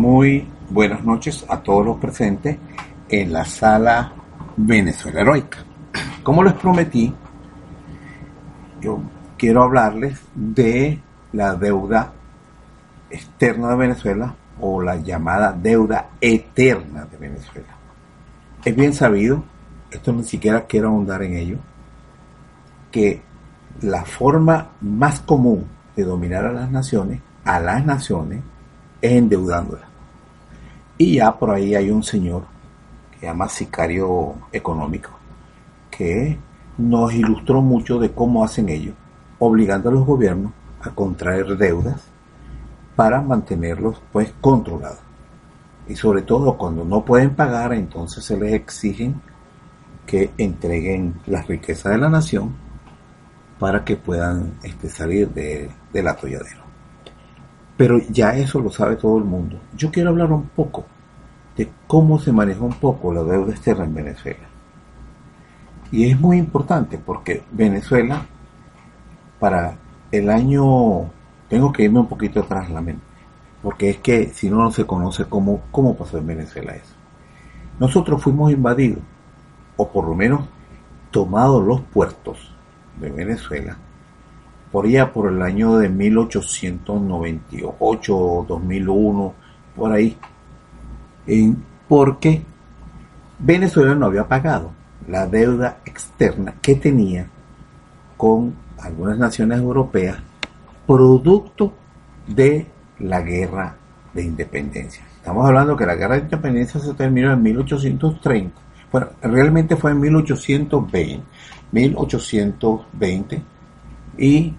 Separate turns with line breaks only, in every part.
Muy buenas noches a todos los presentes en la sala Venezuela Heroica. Como les prometí, yo quiero hablarles de la deuda externa de Venezuela o la llamada deuda eterna de Venezuela. Es bien sabido, esto ni siquiera quiero ahondar en ello, que la forma más común de dominar a las naciones, a las naciones, es endeudándolas. Y ya por ahí hay un señor que llama sicario económico, que nos ilustró mucho de cómo hacen ellos, obligando a los gobiernos a contraer deudas para mantenerlos pues controlados. Y sobre todo cuando no pueden pagar, entonces se les exigen que entreguen las riquezas de la nación para que puedan este, salir de, del atolladero. Pero ya eso lo sabe todo el mundo. Yo quiero hablar un poco de cómo se maneja un poco la deuda externa en Venezuela. Y es muy importante porque Venezuela, para el año, tengo que irme un poquito atrás la mente, porque es que si no, no se conoce cómo, cómo pasó en Venezuela eso. Nosotros fuimos invadidos, o por lo menos tomados los puertos de Venezuela, por allá por el año de 1898 o 2001, por ahí, porque Venezuela no había pagado la deuda externa que tenía con algunas naciones europeas producto de la guerra de independencia. Estamos hablando que la guerra de independencia se terminó en 1830. Bueno, realmente fue en 1820. 1820 y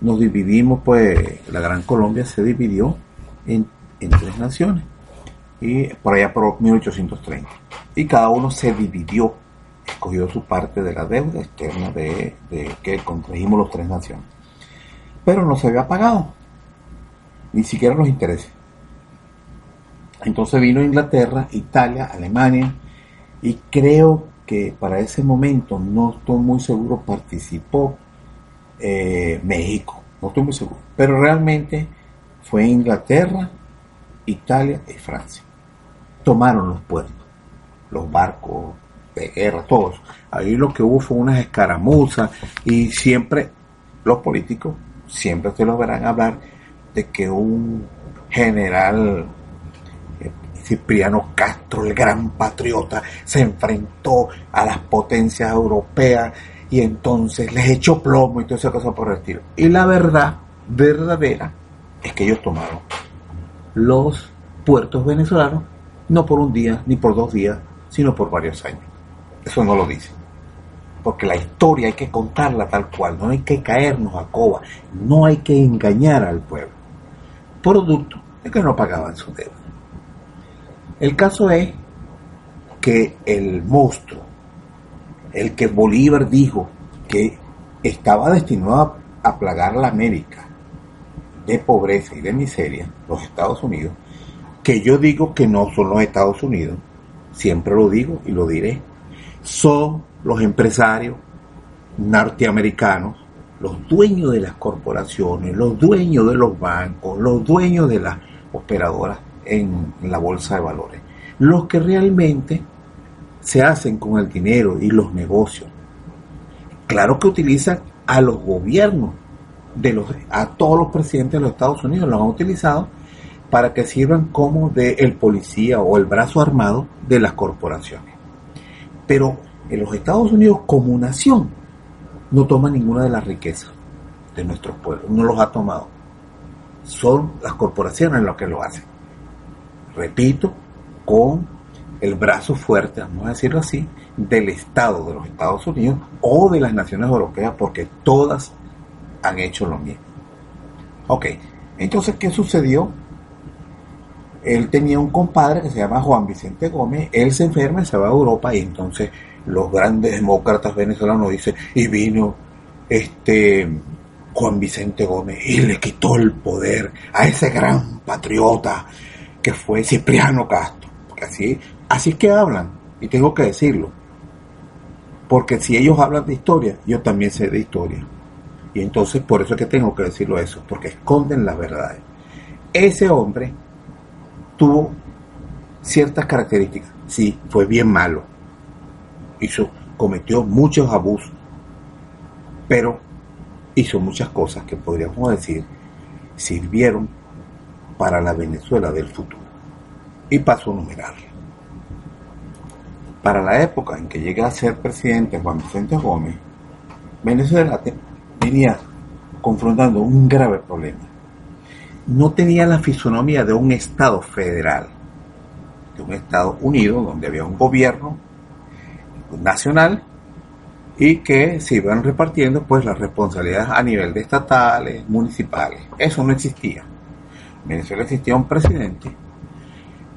nos dividimos, pues la Gran Colombia se dividió en tres naciones y por allá por 1830 y cada uno se dividió escogió su parte de la deuda externa de, que contrajimos los tres naciones. Pero no se había pagado ni siquiera los intereses. Entonces vino Inglaterra, Italia, Alemania y creo que para ese momento, no estoy muy seguro, participó eh, México, no estoy muy seguro, pero realmente fue Inglaterra, Italia y Francia. Tomaron los puertos, los barcos de guerra, todos. Ahí lo que hubo fue unas escaramuzas y siempre los políticos siempre te lo verán hablar de que un general Cipriano Castro, el gran patriota, se enfrentó a las potencias europeas y entonces les echó plomo y toda esa cosa por el estilo. Y la verdad verdadera es que ellos tomaron los puertos venezolanos no por un día ni por dos días, sino por varios años. Eso no lo dice. Porque la historia hay que contarla tal cual, no hay que caernos a coba, no hay que engañar al pueblo. Producto de que no pagaban su deuda. El caso es que el monstruo, el que Bolívar dijo que estaba destinado a, plagar la América de pobreza y de miseria, los Estados Unidos, que yo digo que no son los Estados Unidos, siempre lo digo y lo diré, son los empresarios norteamericanos, los dueños de las corporaciones, los dueños de los bancos, los dueños de las operadoras en la bolsa de valores. Los que realmente se hacen con el dinero y los negocios. Claro que utilizan a los gobiernos de los a todos los presidentes de los Estados Unidos los han utilizado para que sirvan como de el policía o el brazo armado de las corporaciones. Pero en los Estados Unidos como nación no toma ninguna de las riquezas de nuestros pueblos, no los ha tomado. Son las corporaciones las que lo hacen repito, con el brazo fuerte, vamos a decirlo así, del Estado de los Estados Unidos o de las naciones europeas, porque todas han hecho lo mismo. Ok, entonces, ¿qué sucedió? él tenía un compadre que se llama Juan Vicente Gómez, él se enferma y se va a Europa y entonces los grandes demócratas venezolanos dicen, y vino este Juan Vicente Gómez y le quitó el poder a ese gran patriota que fue Cipriano Castro. Así, así es que hablan, y tengo que decirlo. Porque si ellos hablan de historia, yo también sé de historia. Y entonces por eso es que tengo que decirlo eso, porque esconden la verdad. Ese hombre tuvo ciertas características. Sí, fue bien malo. Hizo, cometió muchos abusos. Pero hizo muchas cosas que podríamos decir sirvieron para la Venezuela del futuro. Y paso a numerarla. Para la época en que llega a ser presidente Juan Vicente Gómez, Venezuela venía confrontando un grave problema. No tenía la fisonomía de un Estado federal, de un Estado unido, donde había un gobierno nacional y que se iban repartiendo pues las responsabilidades a nivel de estatales, municipales. Eso no existía. En Venezuela existía un presidente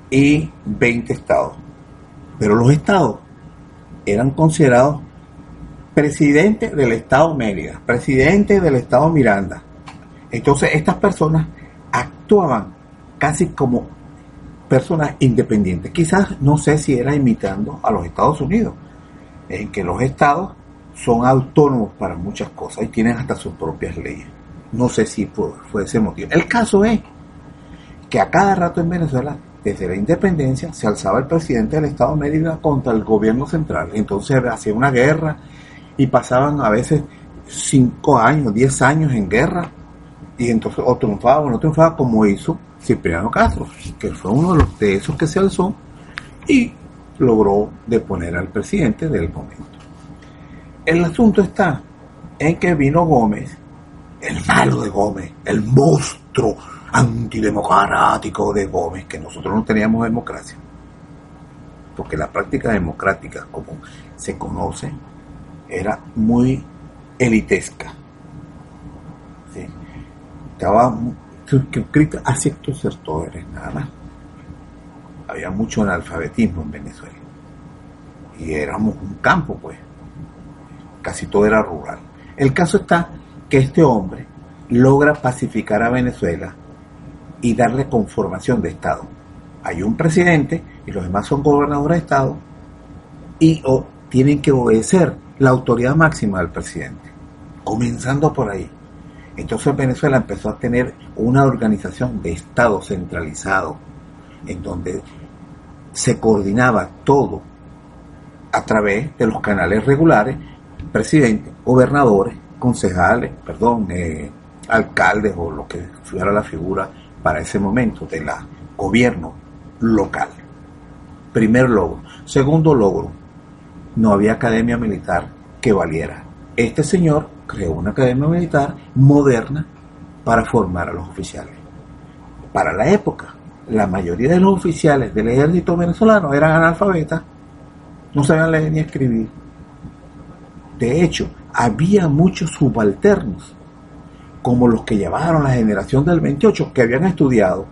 y 20 estados. Pero los estados eran considerados presidente del estado Mérida, presidente del estado Miranda. Entonces estas personas actuaban casi como personas independientes. Quizás no sé si era imitando a los Estados Unidos, en que los estados son autónomos para muchas cosas y tienen hasta sus propias leyes. No sé si fue, ese motivo. El caso es que a cada rato en Venezuela, desde la independencia, se alzaba el presidente del Estado Mérida contra el gobierno central. Entonces hacía una guerra y pasaban a veces cinco años, diez años en guerra. Y entonces o triunfaba o no triunfaba como hizo Cipriano Castro, que fue uno de, los, de esos que se alzó y logró deponer al presidente del momento. El asunto está en que vino Gómez, el malo de Gómez, el monstruo antidemocrático de Gómez, que nosotros no teníamos democracia. Porque la práctica democrática, como se conoce, era muy elitesca. ¿sí? Estaba suscrita a ciertos sectores, nada más. Había mucho analfabetismo en Venezuela. Y éramos un campo, pues casi todo era rural. El caso está que este hombre logra pacificar a Venezuela y darle conformación de Estado. Hay un presidente y los demás son gobernadores de Estado y o, tienen que obedecer la autoridad máxima del presidente, comenzando por ahí. Entonces Venezuela empezó a tener una organización de Estado centralizado, en donde se coordinaba todo a través de los canales regulares presidente, gobernadores, concejales, perdón, eh, alcaldes o lo que fuera la figura para ese momento de la gobierno local. Primer logro. Segundo logro, no había academia militar que valiera. Este señor creó una academia militar moderna para formar a los oficiales. Para la época, la mayoría de los oficiales del ejército venezolano eran analfabetas, no sabían leer ni escribir de hecho, había muchos subalternos, como los que llevaron la generación del 28, que habían estudiado,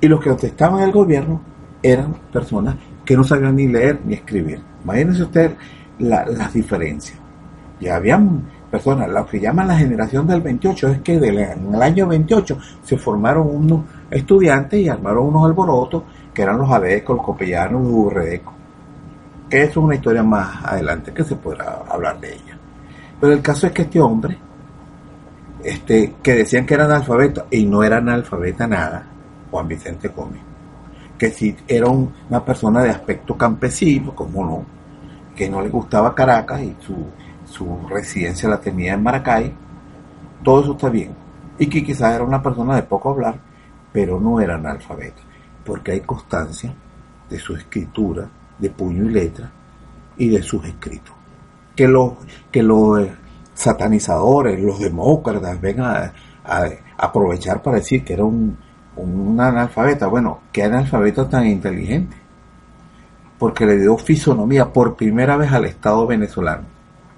y los que contestaban al gobierno eran personas que no sabían ni leer ni escribir. Imagínense usted las diferencias. Ya habían personas, lo que llaman la generación del 28 es que en el año 28 se formaron unos estudiantes y armaron unos alborotos que eran los adecos, los copellanos, los urredecos eso es una historia más adelante que se podrá hablar de ella. Pero el caso es que este hombre, este, que decían que era analfabeto y no era analfabeta nada, Juan Vicente Gómez, que si era una persona de aspecto campesino, como no, que no le gustaba Caracas y su, su residencia la tenía en Maracay, todo eso está bien. Y que quizás era una persona de poco hablar, pero no era analfabeta, porque hay constancia de su escritura, de puño y letra y de sus escritos. Que los, que eh, satanizadores, los demócratas vengan a, aprovechar para decir que era un, un analfabeta. Bueno, ¿qué analfabeto tan inteligente? Porque le dio fisonomía por primera vez al Estado venezolano,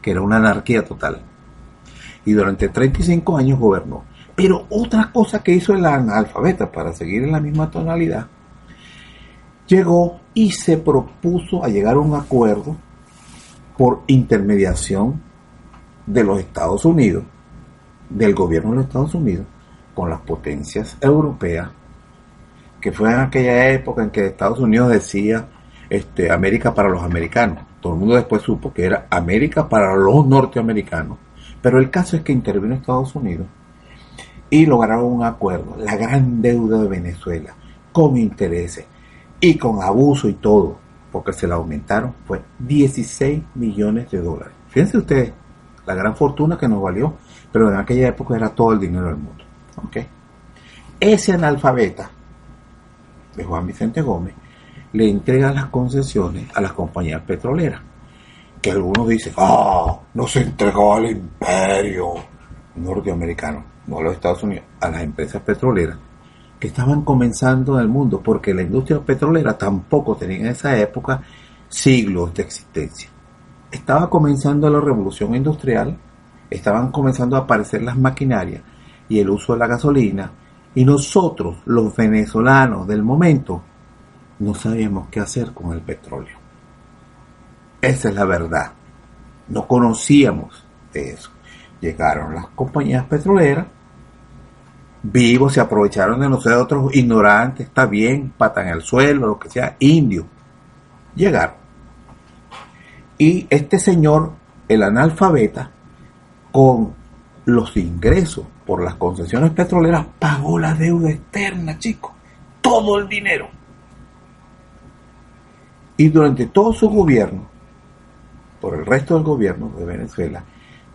que era una anarquía total. Y durante 35 años gobernó. Pero otra cosa que hizo el analfabeta, para seguir en la misma tonalidad, llegó y se propuso a llegar a un acuerdo por intermediación de los Estados Unidos, del gobierno de los Estados Unidos, con las potencias europeas, que fue en aquella época en que Estados Unidos decía este, América para los americanos. Todo el mundo después supo que era América para los norteamericanos. Pero el caso es que intervino Estados Unidos y lograron un acuerdo. La gran deuda de Venezuela, con intereses y con abuso y todo, porque se la aumentaron, fue 16 millones de dólares. Fíjense ustedes, la gran fortuna que nos valió, pero en aquella época era todo el dinero del mundo. ¿Okay? Ese analfabeta de Juan Vicente Gómez le entrega las concesiones a las compañías petroleras. Que algunos dicen, ah, no se entregó al imperio norteamericano, no a los Estados Unidos, a las empresas petroleras que estaban comenzando en el mundo, porque la industria petrolera tampoco tenía en esa época siglos de existencia. Estaba comenzando la revolución industrial, estaban comenzando a aparecer las maquinarias y el uso de la gasolina, y nosotros, los venezolanos del momento, no sabíamos qué hacer con el petróleo. Esa es la verdad. No conocíamos de eso. Llegaron las compañías petroleras, vivos, se aprovecharon de nosotros, ignorantes, está bien, pata en el suelo, lo que sea, indio. Llegaron. Y este señor, el analfabeta, con los ingresos por las concesiones petroleras, pagó la deuda externa, chicos. Todo el dinero. Y durante todo su gobierno, por el resto del gobierno de Venezuela,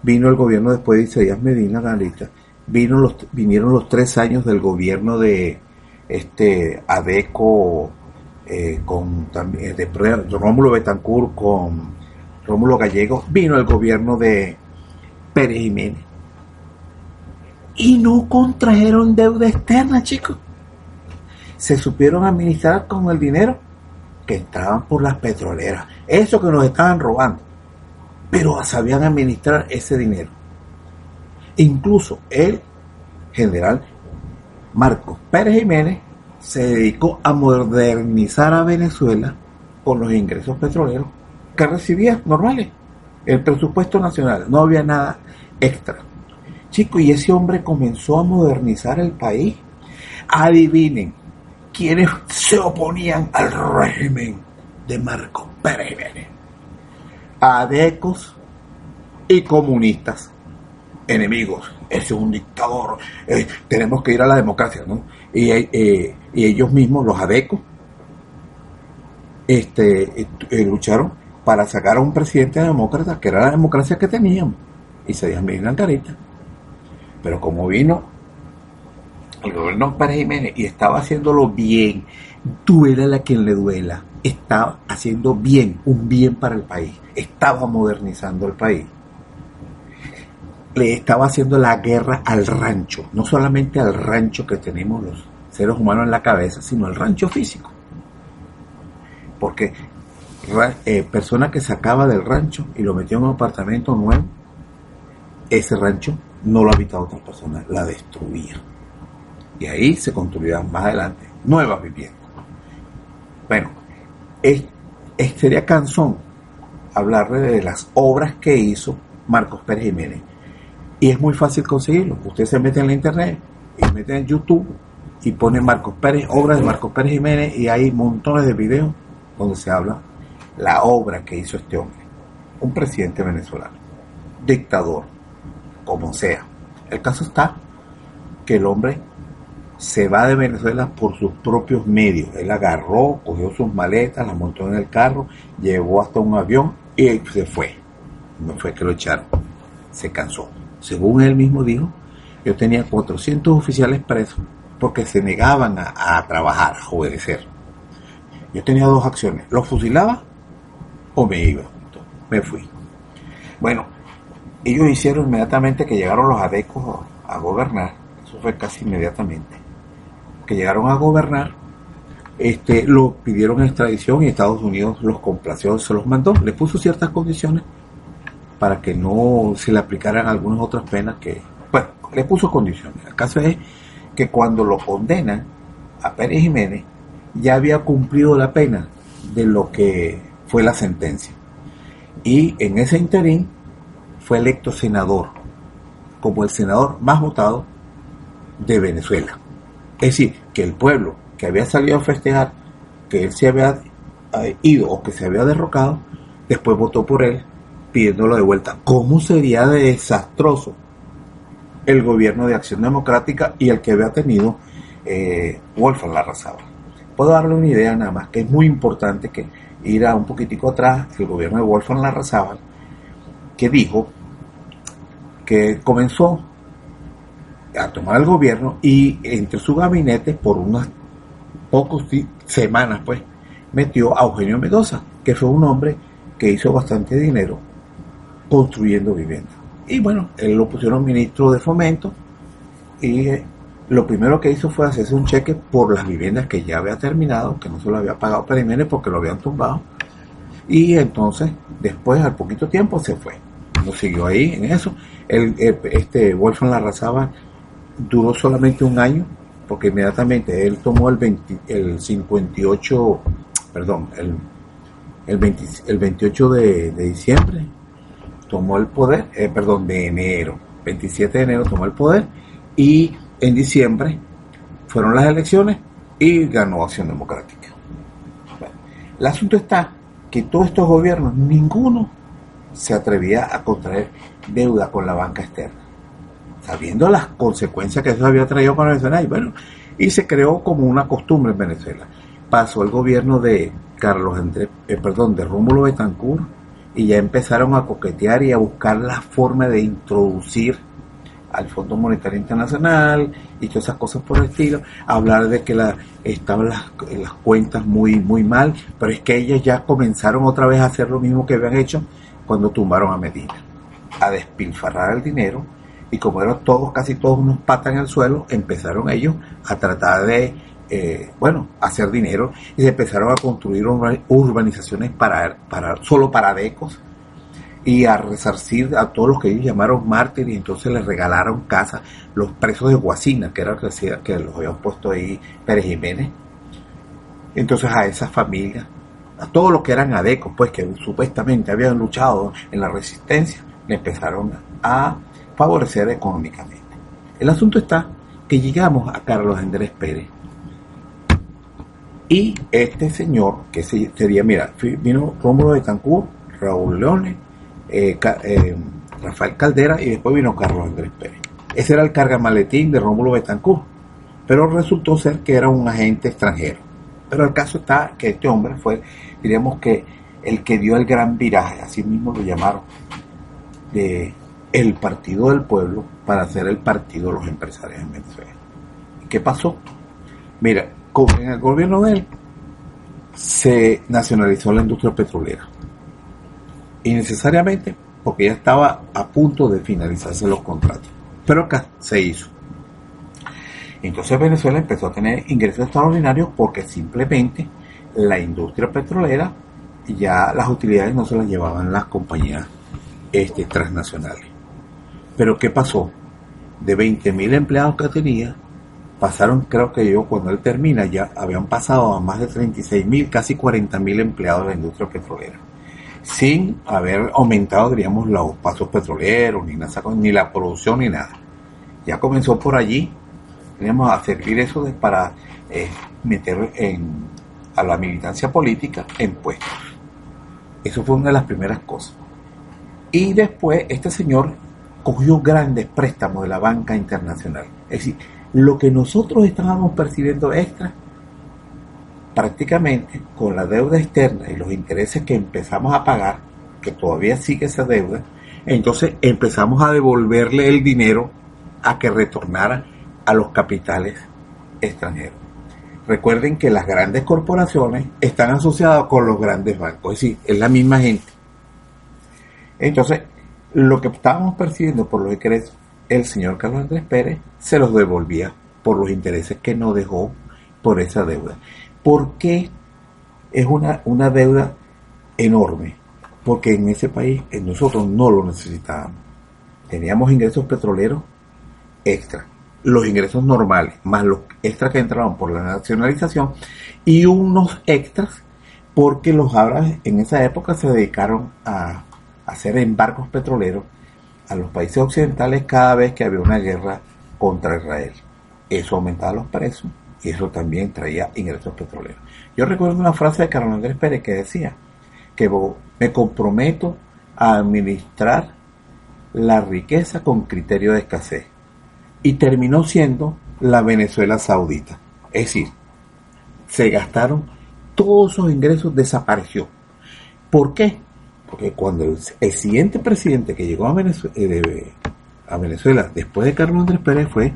vino el gobierno después de Isaías Medina, analista, vino vinieron los tres años del gobierno de este Adeco, eh, con también de Rómulo Betancourt, con Rómulo Gallego, vino el gobierno de Pérez Jiménez. Y no contrajeron deuda externa, chicos. Se supieron administrar con el dinero que entraban por las petroleras, eso que nos estaban robando, pero sabían administrar ese dinero. Incluso el general Marcos Pérez Jiménez se dedicó a modernizar a Venezuela con los ingresos petroleros que recibía normales. El presupuesto nacional, no había nada extra. Chico, y ese hombre comenzó a modernizar el país. Adivinen, quienes se oponían al régimen de Marcos Pérez. Adecos y comunistas, enemigos. Ese es un dictador. Eh, tenemos que ir a la democracia, ¿no? Y, eh, ellos mismos, los adecos, este, eh, lucharon para sacar a un presidente demócrata, que era la democracia que teníamos, y se en carita. Pero como vino el gobierno Pérez Jiménez y estaba haciéndolo bien, duela a quien le duela, estaba haciendo bien, un bien para el país, estaba modernizando el país. Le estaba haciendo la guerra al rancho, no solamente al rancho que tenemos los seres humanos en la cabeza, sino al rancho físico. Porque eh, persona que sacaba del rancho y lo metió en un apartamento nuevo, ese rancho no lo habitaba otra persona, la destruía. Y ahí se construirán más adelante nuevas viviendas. Bueno, es, sería canzón hablarle de las obras que hizo Marcos Pérez Jiménez. Y es muy fácil conseguirlo. Usted se mete en la internet y mete en YouTube y pone Marcos Pérez, obras de Marcos Pérez Jiménez y hay montones de videos donde se habla la obra que hizo este hombre. Un presidente venezolano, dictador, como sea. El caso está que el hombre se va de Venezuela por sus propios medios. Él agarró, cogió sus maletas, las montó en el carro, llevó hasta un avión y se fue. No fue que lo echaron, se cansó. Según él mismo dijo, yo tenía 400 oficiales presos porque se negaban a, trabajar, a obedecer. Yo tenía dos acciones, los fusilaba o me iba. me fui. Bueno, ellos hicieron inmediatamente que llegaron los adecos a gobernar, eso fue casi inmediatamente que llegaron a gobernar, este, lo pidieron extradición y Estados Unidos los complació, se los mandó, le puso ciertas condiciones para que no se le aplicaran algunas otras penas que, bueno, le puso condiciones. El caso es que cuando lo condenan a Pérez Jiménez, ya había cumplido la pena de lo que fue la sentencia. Y en ese interín fue electo senador, como el senador más votado de Venezuela. Es decir, que el pueblo que había salido a festejar que él se había eh, ido o que se había derrocado, después votó por él pidiéndolo de vuelta. ¿Cómo sería de desastroso el gobierno de Acción Democrática y el que había tenido eh, Wolfgang Larrazábal? Puedo darle una idea nada más, que es muy importante que ir a un poquitico atrás, el gobierno de Wolfgang Larrazábal, que dijo que comenzó a tomar el gobierno y entre su gabinete por unas pocas semanas pues metió a Eugenio Mendoza, que fue un hombre que hizo bastante dinero construyendo viviendas. Y bueno, él lo pusieron ministro de fomento y eh, lo primero que hizo fue hacerse un cheque por las viviendas que ya había terminado, que no se lo había pagado Perimenes porque lo habían tumbado. Y entonces, después, al poquito tiempo, se fue. Siguió ahí en eso. El, este Wolfgang Larrazaba duró solamente un año, porque inmediatamente él tomó el, el 58, perdón, el, el, el 28 de, diciembre, tomó el poder, eh, perdón, de enero, 27 de enero tomó el poder y en diciembre fueron las elecciones y ganó Acción Democrática. el asunto está que todos estos gobiernos, ninguno se atrevía a contraer deuda con la banca externa sabiendo las consecuencias que eso había traído para Venezuela. Y bueno, y se creó como una costumbre en Venezuela. Pasó el gobierno de Carlos Andrés, eh, perdón, de Rómulo Betancourt, y ya empezaron a coquetear y a buscar la forma de introducir al Fondo Monetario Internacional y todas esas cosas por el estilo, hablar de que la, estaban las, las cuentas muy, muy mal, pero es que ellas ya comenzaron otra vez a hacer lo mismo que habían hecho cuando tumbaron a Medina, a despilfarrar el dinero. Y como eran todos, casi todos unos patas en el suelo, empezaron ellos a tratar de, eh, bueno, hacer dinero. Y se empezaron a construir urbanizaciones para, para, solo para decos y a resarcir a todos los que ellos llamaron mártires y entonces les regalaron casas, los presos de Guasina, que era que los habían puesto ahí Pérez Jiménez. Entonces a esas familias, a todos los que eran adecos, pues que supuestamente habían luchado en la resistencia, le empezaron a favorecer económicamente. El asunto está que llegamos a Carlos Andrés Pérez. Y este señor, que sería, mira, vino Rómulo de Raúl Leone, eh, eh, Rafael Caldera y después vino Carlos Andrés Pérez. Ese era el carga maletín de Rómulo Betancourt, pero resultó ser que era un agente extranjero. Pero el caso está que este hombre fue, diríamos que el que dio el gran viraje, así mismo lo llamaron, de el partido del pueblo para ser el partido de los empresarios en Venezuela. ¿Qué pasó? Mira, en el gobierno de él se nacionalizó la industria petrolera. Y necesariamente porque ya estaba a punto de finalizarse los contratos. Pero acá se hizo. Entonces Venezuela empezó a tener ingresos extraordinarios porque simplemente la industria petrolera ya las utilidades no se las llevaban las compañías este, transnacionales. Pero ¿qué pasó? De 20.000 empleados que tenía, pasaron, creo que yo, cuando él termina, ya habían pasado a más de 36.000, casi 40.000 empleados de la industria petrolera. Sin haber aumentado, diríamos, los pasos petroleros, ni, nada, ni la producción, ni nada. Ya comenzó por allí, teníamos a servir eso para eh, meter a la militancia política en puestos. Eso fue una de las primeras cosas. Y después este señor cogió grandes préstamos de la banca internacional. Es decir, lo que nosotros estábamos percibiendo extra, prácticamente con la deuda externa y los intereses que empezamos a pagar, que todavía sigue esa deuda, entonces empezamos a devolverle el dinero a que retornara a los capitales extranjeros. Recuerden que las grandes corporaciones están asociadas con los grandes bancos, es decir, es la misma gente. Entonces, lo que estábamos percibiendo por los ingresos, el señor Carlos Andrés Pérez se los devolvía por los intereses que no dejó por esa deuda. ¿Por qué es una, una deuda enorme? Porque en ese país nosotros no lo necesitábamos. Teníamos ingresos petroleros extra. Los ingresos normales, más los extras que entraban por la nacionalización, y unos extras porque los árabes en esa época se dedicaron a hacer embarcos petroleros a los países occidentales cada vez que había una guerra contra Israel. Eso aumentaba los precios y eso también traía ingresos petroleros. Yo recuerdo una frase de Carlos Andrés Pérez que decía que me comprometo a administrar la riqueza con criterio de escasez. Y terminó siendo la Venezuela saudita. Es decir, se gastaron todos esos ingresos, desapareció. ¿Por qué? Porque cuando el, siguiente presidente que llegó a Venezuela, eh, a Venezuela después de Carlos Andrés Pérez fue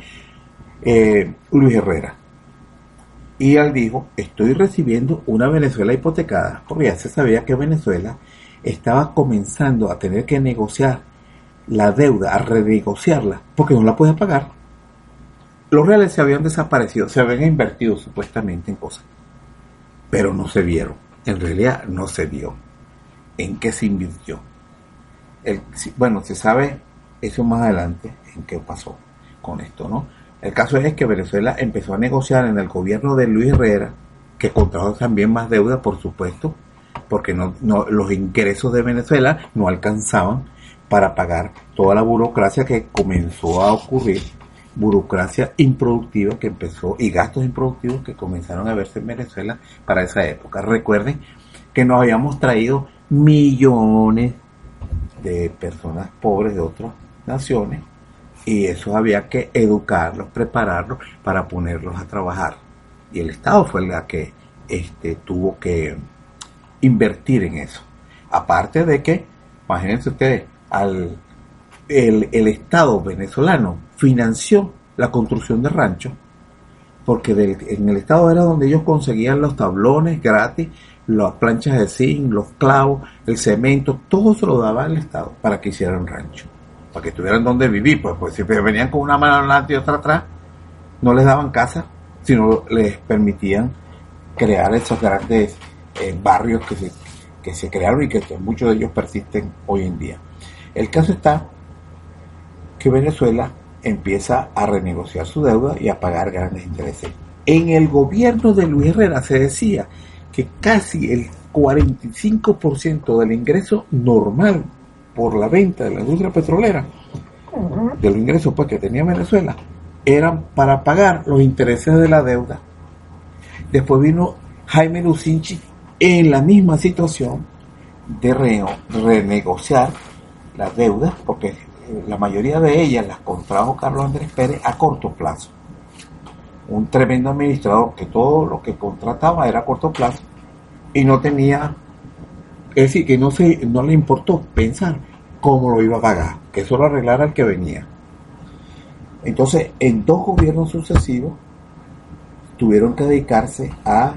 eh, Luis Herrera. Y él dijo, estoy recibiendo una Venezuela hipotecada, porque ya se sabía que Venezuela estaba comenzando a tener que negociar la deuda, a renegociarla, porque no la podía pagar. Los reales se habían desaparecido, se habían invertido supuestamente en cosas, pero no se vieron. En realidad no se vio en qué se invirtió. El, bueno, se sabe eso más adelante en qué pasó con esto, ¿no? El caso es que Venezuela empezó a negociar en el gobierno de Luis Herrera, que contrajo también más deuda, por supuesto, porque no, los ingresos de Venezuela no alcanzaban para pagar toda la burocracia que comenzó a ocurrir, burocracia improductiva que empezó y gastos improductivos que comenzaron a verse en Venezuela para esa época. Recuerden que nos habíamos traído millones de personas pobres de otras naciones y eso había que educarlos, prepararlos para ponerlos a trabajar. Y el Estado fue el que este, tuvo que invertir en eso. Aparte de que, imagínense ustedes, al, el, el Estado venezolano financió la construcción de ranchos, porque en el Estado era donde ellos conseguían los tablones gratis, las planchas de zinc, los clavos, el cemento, todo se lo daba el Estado para que hicieran rancho, para que tuvieran donde vivir, pues, pues si venían con una mano adelante y otra atrás, no les daban casa, sino les permitían crear esos grandes eh, barrios que se, que se crearon y que muchos de ellos persisten hoy en día. El caso está que Venezuela empieza a renegociar su deuda y a pagar grandes intereses. En el gobierno de Luis Herrera se decía que casi el 45% del ingreso normal por la venta de la industria petrolera, de los ingresos pues, que tenía Venezuela, eran para pagar los intereses de la deuda. Después vino Jaime Lucinchi en la misma situación de renegociar las deudas, porque la mayoría de ellas las contrajo Carlos Andrés Pérez a corto plazo. Un tremendo administrador que todo lo que contrataba era a corto plazo y no tenía, es decir, que no, se, no le importó pensar cómo lo iba a pagar, que eso lo arreglara el que venía. Entonces, en dos gobiernos sucesivos, tuvieron que dedicarse a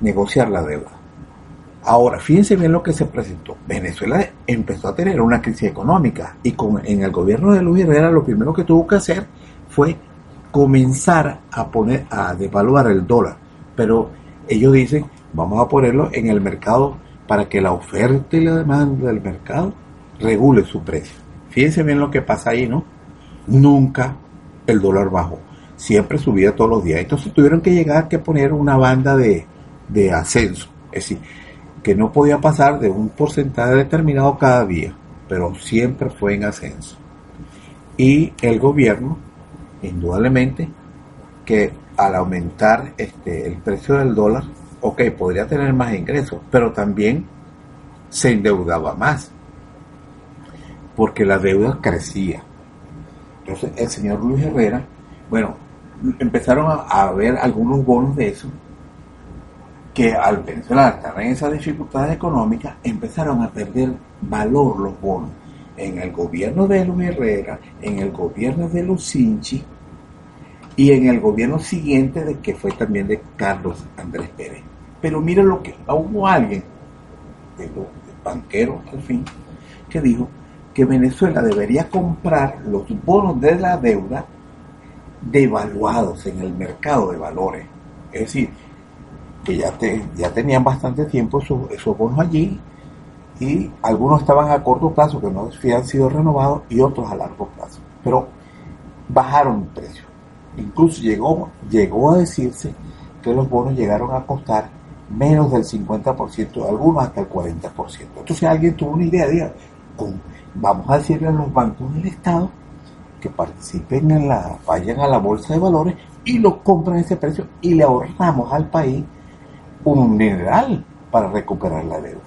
negociar la deuda. Ahora, fíjense bien lo que se presentó. Venezuela empezó a tener una crisis económica y en el gobierno de Luis Herrera lo primero que tuvo que hacer fue comenzar a poner, a devaluar el dólar. Pero ellos dicen, vamos a ponerlo en el mercado para que la oferta y la demanda del mercado regule su precio. Fíjense bien lo que pasa ahí, ¿no? Nunca el dólar bajó. Siempre subía todos los días. Entonces tuvieron que llegar a poner una banda de, de ascenso. Es decir, que no podía pasar de un porcentaje determinado cada día, pero siempre fue en ascenso. Y el gobierno, indudablemente, que al aumentar este, el precio del dólar, ok, podría tener más ingresos, pero también se endeudaba más, porque la deuda crecía. Entonces el señor Luis Herrera, bueno, empezaron a, a ver algunos bonos de eso, que al estar en esas dificultades económicas empezaron a perder valor los bonos. En el gobierno de Luis Herrera, en el gobierno de Lucinchi y en el gobierno siguiente de que fue también de Carlos Andrés Pérez. Pero mira lo que hubo alguien, de los banqueros al fin, que dijo que Venezuela debería comprar los bonos de la deuda devaluados en el mercado de valores. Es decir, que ya, te, tenían bastante tiempo esos, bonos allí y algunos estaban a corto plazo que no habían sido renovados y otros a largo plazo. Pero bajaron el precio. Incluso llegó, llegó a decirse que los bonos llegaron a costar menos del 50%, algunos hasta el 40%. Entonces alguien tuvo una idea, de, vamos a decirle a los bancos del Estado que participen en la, vayan a la bolsa de valores y lo compran a ese precio y le ahorramos al país un mineral para recuperar la deuda.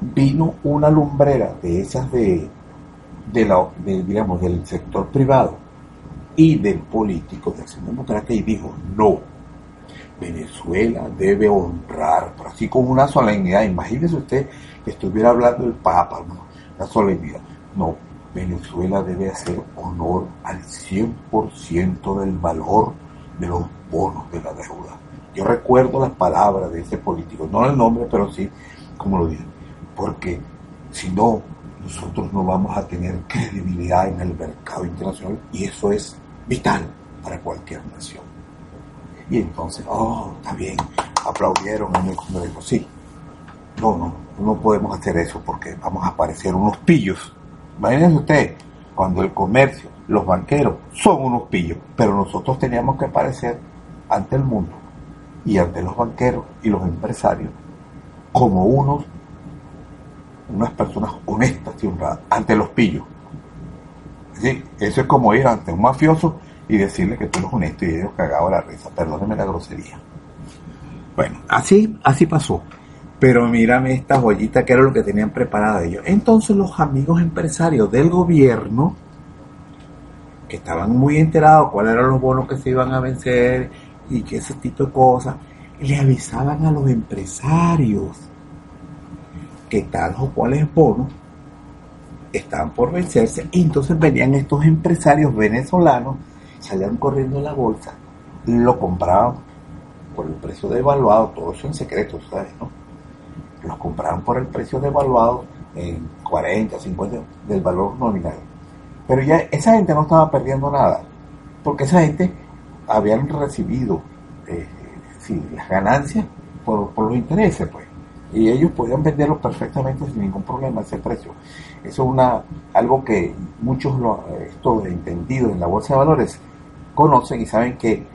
Vino una lumbrera de esas de, de la, digamos, del sector privado y del político de Acción Democrática y dijo, no, Venezuela debe honrar, pero así como una solemnidad, imagínese usted que estuviera hablando del Papa, ¿no? la solemnidad, no, Venezuela debe hacer honor al 100% del valor de los bonos de la deuda. Yo recuerdo las palabras de ese político, no el nombre, pero sí como lo dije, porque si no, nosotros no vamos a tener credibilidad en el mercado internacional y eso es vital para cualquier nación. Y entonces, oh, está bien, aplaudieron en el Congreso, sí. No, no, no podemos hacer eso porque vamos a parecer unos pillos. Imagínense usted, cuando el comercio, los banqueros son unos pillos, pero nosotros teníamos que parecer ante el mundo y ante los banqueros y los empresarios como unos, unas personas honestas y honradas, ante los pillos. ¿Sí? Eso es como ir ante un mafioso y decirle que tú eres honesto y ellos cagados la risa. Perdóneme la grosería. Bueno, así, así pasó. Pero mírame esta joyita que era lo que tenían preparada ellos. Entonces los amigos empresarios del gobierno, que estaban muy enterados cuáles eran los bonos que se iban a vencer y que ese tipo de cosas, le avisaban a los empresarios que tal o cuáles bonos estaban por vencerse. Y entonces venían estos empresarios venezolanos salían corriendo en la bolsa, lo compraban por el precio devaluado, todo eso en secreto, ¿sabes? No? Los compraban por el precio devaluado en 40, 50 del valor nominal. Pero ya esa gente no estaba perdiendo nada, porque esa gente habían recibido eh, las ganancias por, por los intereses, pues y ellos podían venderlos perfectamente sin ningún problema ese precio. Eso es una, algo que muchos lo, esto entendidos en la bolsa de valores conocen y saben que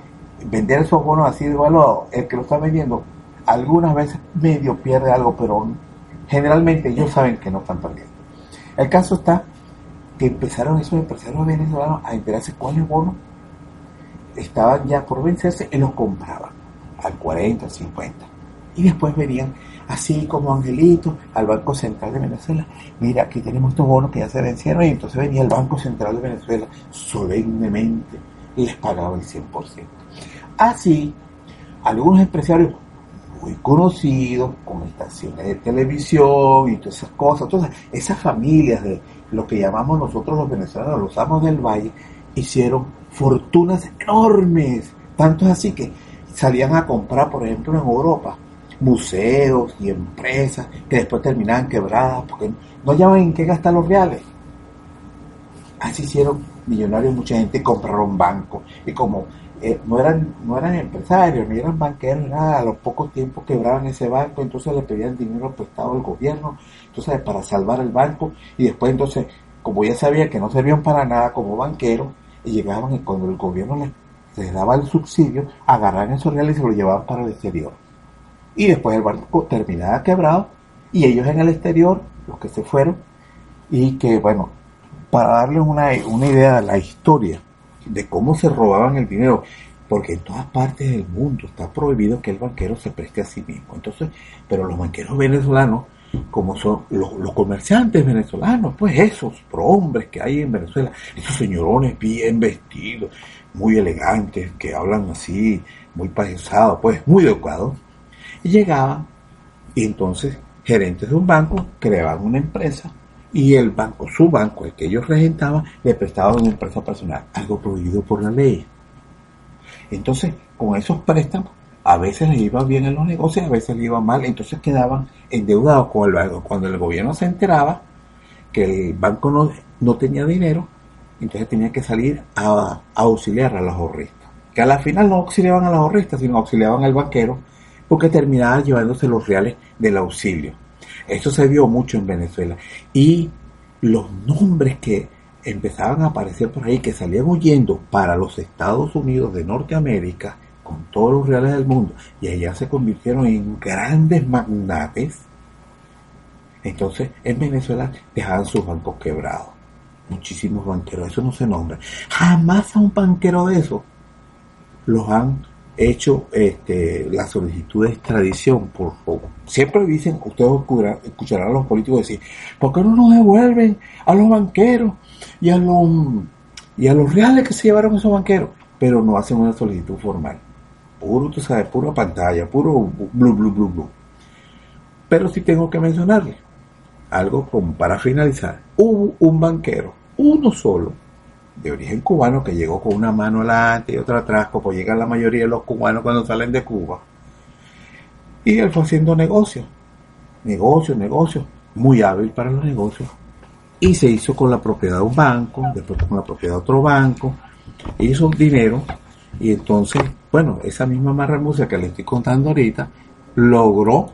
vender esos bonos así de valor, el que lo está vendiendo, algunas veces medio pierde algo, pero generalmente ellos saben que no están perdiendo. El caso está que empezaron esos empresarios venezolanos a enterarse cuáles bonos estaban ya por vencerse y los compraban al 40, al 50. Y después venían, así como angelitos, al Banco Central de Venezuela. Mira, aquí tenemos estos bonos que ya se vencieron y entonces venía el Banco Central de Venezuela solemnemente les pagaba el 100%. Así, algunos empresarios muy conocidos, con estaciones de televisión y todas esas cosas, todas esas familias de lo que llamamos nosotros los venezolanos, los amos del valle, hicieron fortunas enormes, tanto así que salían a comprar, por ejemplo, en Europa, museos y empresas que después terminaban quebradas porque no llaman en qué gastar los reales. Así hicieron millonarios, mucha gente compraron bancos. Y como eh, no eran no eran empresarios ni eran banqueros nada a los pocos tiempos quebraban ese banco entonces le pedían dinero prestado al gobierno entonces para salvar el banco. Y después entonces como ya sabía que no servían para nada como banqueros y llegaban y cuando el gobierno les, daba el subsidio agarraban esos reales y se los llevaban para el exterior y después el banco terminaba quebrado y ellos en el exterior los que se fueron y que bueno para darles una, una idea de la historia de cómo se robaban el dinero, porque en todas partes del mundo está prohibido que el banquero se preste a sí mismo. Entonces, pero los banqueros venezolanos, como son los, comerciantes venezolanos, pues esos prohombres que hay en Venezuela, esos señorones bien vestidos, muy elegantes, que hablan así, muy pajesados, pues muy educados, y llegaban, y entonces gerentes de un banco creaban una empresa y el banco, su banco, el que ellos regentaban, le prestaban una empresa personal, algo prohibido por la ley. Entonces, con esos préstamos, a veces les iba bien en los negocios, a veces les iba mal, entonces quedaban endeudados con el banco. Cuando el gobierno se enteraba que el banco no, no tenía dinero, entonces tenía que salir a, auxiliar a los ahorristas. Que a la final no auxiliaban a los ahorristas, sino auxiliaban al banquero, porque terminaban llevándose los reales del auxilio. Eso se vio mucho en Venezuela. Y los nombres que empezaban a aparecer por ahí que salían huyendo para los Estados Unidos de Norteamérica con todos los reales del mundo y allá se convirtieron en grandes magnates, entonces en Venezuela dejaban sus bancos quebrados. Muchísimos banqueros, eso no se nombra. Jamás a un banquero de eso los han hecho este, la solicitud de extradición. Por, siempre dicen, ustedes escucharán a los políticos decir, ¿por qué no nos devuelven a los banqueros y a los, y a los reales que se llevaron esos banqueros? Pero no hacen una solicitud formal puro, tú sabes, pura pantalla, puro blu, blu, blu, blu. Pero sí tengo que mencionarle algo como para finalizar. Hubo un banquero, uno solo, de origen cubano, que llegó con una mano adelante y otra atrás, como llegan la mayoría de los cubanos cuando salen de Cuba. Y él fue haciendo negocios, negocios, negocios, muy hábil para los negocios. Y se hizo con la propiedad de un banco, después con la propiedad de otro banco, hizo dinero y entonces bueno, esa misma marramucia que le estoy contando ahorita logró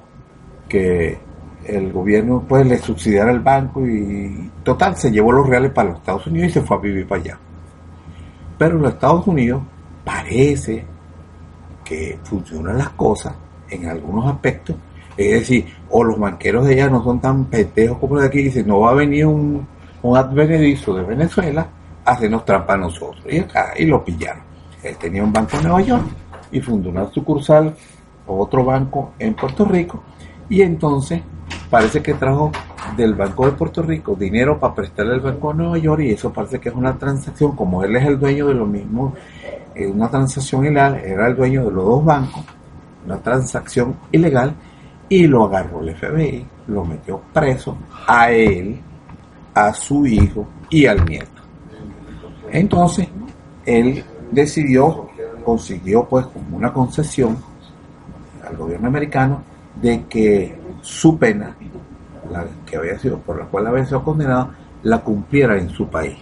que el gobierno pues le subsidiara el banco y total se llevó los reales para los Estados Unidos y se fue a vivir para allá. Pero los Estados Unidos parece que funcionan las cosas en algunos aspectos. Es decir, o los banqueros de allá no son tan pendejos como los de aquí, dicen, no va a venir un, un advenedizo de Venezuela a hacernos trampa a nosotros. Y acá, y lo pillaron. Él tenía un banco en Nueva York y fundó una sucursal otro banco en Puerto Rico y entonces parece que trajo del Banco de Puerto Rico dinero para prestarle al Banco de Nueva York y eso parece que es una transacción, como él es el dueño de lo mismo, es una transacción ilegal, era el dueño de los dos bancos, una transacción ilegal y lo agarró el FBI, lo metió preso a él, a su hijo y al nieto. Entonces, él decidió, consiguió pues como una concesión al gobierno americano de que su pena, la que había sido por la cual había sido condenado, la cumpliera en su país.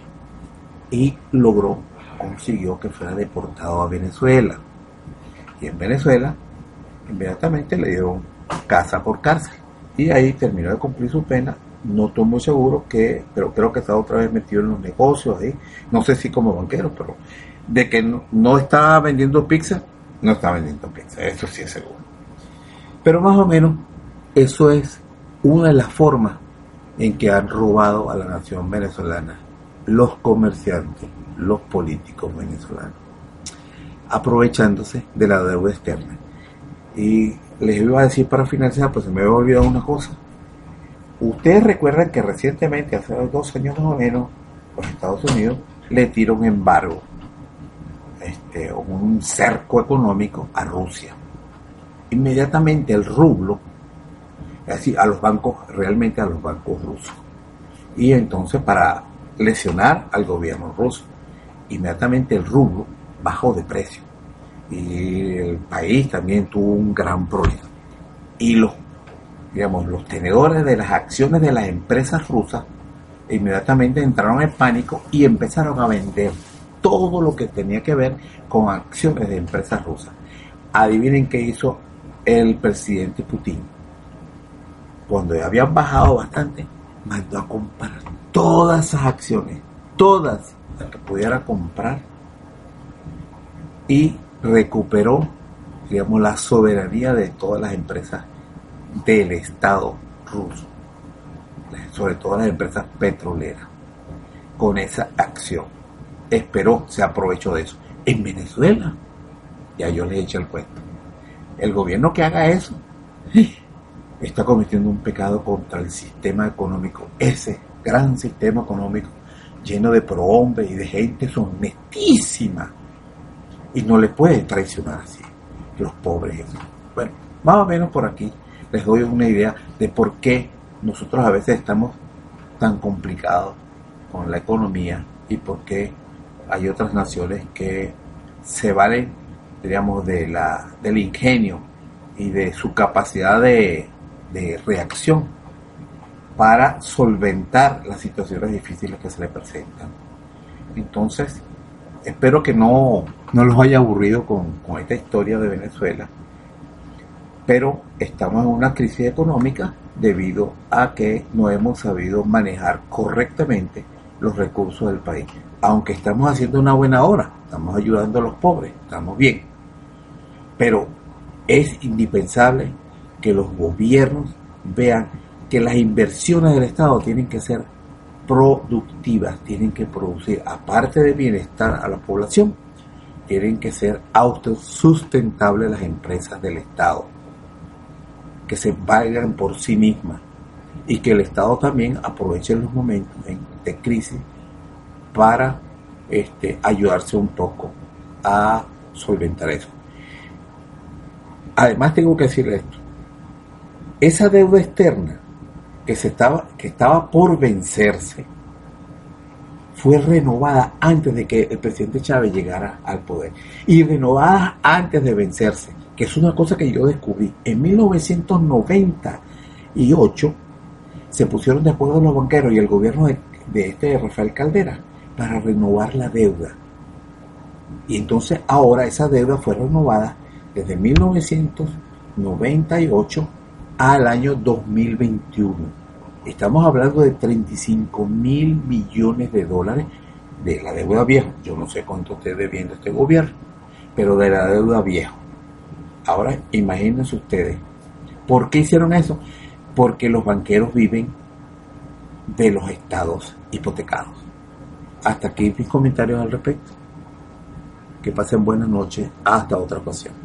Y logró, consiguió que fuera deportado a Venezuela. Y en Venezuela, inmediatamente le dieron casa por cárcel. Y ahí terminó de cumplir su pena. No estoy muy seguro que, pero creo que está otra vez metido en los negocios ahí. No sé si como banquero, pero de que no, está vendiendo pizza, no está vendiendo pizza, eso sí es seguro. Pero más o menos eso es una de las formas en que han robado a la nación venezolana los comerciantes, los políticos venezolanos, aprovechándose de la deuda externa. Y les iba a decir para finalizar, pues se me había olvidado una cosa. Ustedes recuerdan que recientemente, hace dos años más o menos, los Estados Unidos le tiró un embargo este, un cerco económico a Rusia. Inmediatamente el rublo, así a los bancos, realmente a los bancos rusos. Y entonces para lesionar al gobierno ruso, inmediatamente el rublo bajó de precio. Y el país también tuvo un gran problema. Y los, digamos, los tenedores de las acciones de las empresas rusas inmediatamente entraron en pánico y empezaron a vender todo lo que tenía que ver con acciones de empresas rusas. Adivinen qué hizo el presidente Putin. Cuando ya habían bajado bastante, mandó a comprar todas esas acciones, todas las que pudiera comprar, y recuperó, digamos, la soberanía de todas las empresas del Estado ruso, sobre todo las empresas petroleras, con esa acción esperó, se aprovechó de eso. En Venezuela, ya yo le he hecho el cuento. El gobierno que haga eso está cometiendo un pecado contra el sistema económico, ese gran sistema económico lleno de prohombres y de gente honestísima. Y no le puede traicionar así, los pobres. Bueno, más o menos por aquí les doy una idea de por qué nosotros a veces estamos tan complicados con la economía y por qué hay otras naciones que se valen, diríamos, de la, del ingenio y de su capacidad de, reacción para solventar las situaciones difíciles que se le presentan. Entonces, espero que no, no los haya aburrido con, con, esta historia de Venezuela, pero estamos en una crisis económica debido a que no hemos sabido manejar correctamente los recursos del país. Aunque estamos haciendo una buena obra, estamos ayudando a los pobres, estamos bien. Pero es indispensable que los gobiernos vean que las inversiones del Estado tienen que ser productivas, tienen que producir, aparte de bienestar a la población, tienen que ser autosustentables las empresas del Estado, que se valgan por sí mismas y que el Estado también aproveche los momentos de crisis para este, ayudarse un poco a solventar eso. Además tengo que decirle esto, esa deuda externa que, se estaba, que estaba por vencerse fue renovada antes de que el presidente Chávez llegara al poder y renovada antes de vencerse, que es una cosa que yo descubrí. En 1998 se pusieron de acuerdo los banqueros y el gobierno de, de este Rafael Caldera para renovar la deuda. Y entonces ahora esa deuda fue renovada desde 1998 al año 2021. Estamos hablando de 35 mil millones de dólares de la deuda vieja. Yo no sé cuánto esté debiendo este gobierno, pero de la deuda vieja. Ahora imagínense ustedes, ¿por qué hicieron eso? Porque los banqueros viven de los estados hipotecados. Hasta aquí mis comentarios al respecto. Que pasen buenas noches. Hasta otra ocasión.